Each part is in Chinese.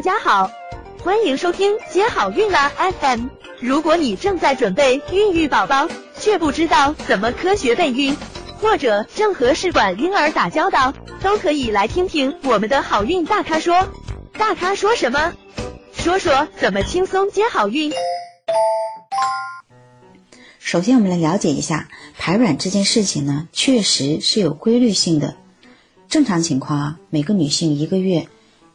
大家好，欢迎收听接好运啦 FM。如果你正在准备孕育宝宝，却不知道怎么科学备孕，或者正和试管婴儿打交道，都可以来听听我们的好运大咖说。大咖说什么？说说怎么轻松接好运。首先，我们来了解一下排卵这件事情呢，确实是有规律性的。正常情况啊，每个女性一个月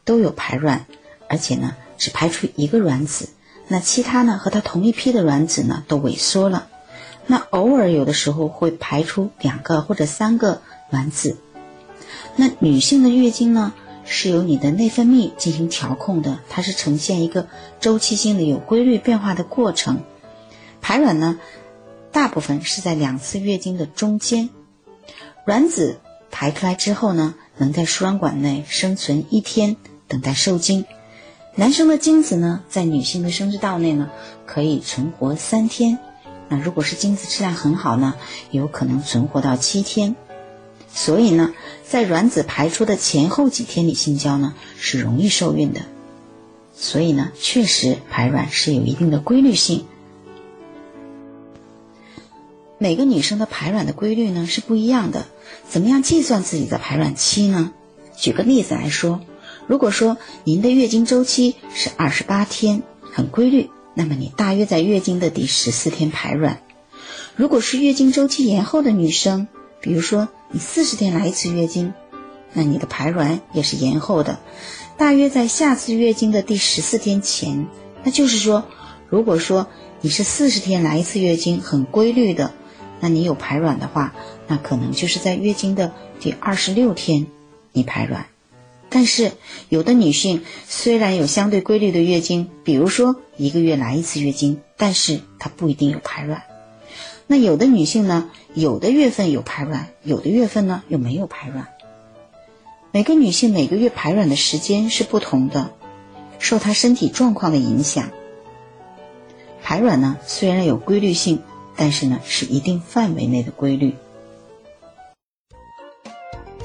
都有排卵，而且呢只排出一个卵子，那其他呢和它同一批的卵子呢都萎缩了。那偶尔有的时候会排出两个或者三个卵子。那女性的月经呢是由你的内分泌进行调控的，它是呈现一个周期性的有规律变化的过程。排卵呢，大部分是在两次月经的中间，卵子排出来之后呢，能在输卵管内生存一天，等待受精。男生的精子呢，在女性的生殖道内呢，可以存活三天。那如果是精子质量很好呢，有可能存活到七天。所以呢，在卵子排出的前后几天里性交呢，是容易受孕的。所以呢，确实排卵是有一定的规律性。每个女生的排卵的规律呢是不一样的，怎么样计算自己的排卵期呢？举个例子来说，如果说您的月经周期是二十八天，很规律。那么你大约在月经的第十四天排卵。如果是月经周期延后的女生，比如说你四十天来一次月经，那你的排卵也是延后的，大约在下次月经的第十四天前。那就是说，如果说你是四十天来一次月经，很规律的，那你有排卵的话，那可能就是在月经的第二十六天你排卵。但是，有的女性虽然有相对规律的月经，比如说一个月来一次月经，但是她不一定有排卵。那有的女性呢，有的月份有排卵，有的月份呢又没有排卵。每个女性每个月排卵的时间是不同的，受她身体状况的影响。排卵呢虽然有规律性，但是呢是一定范围内的规律。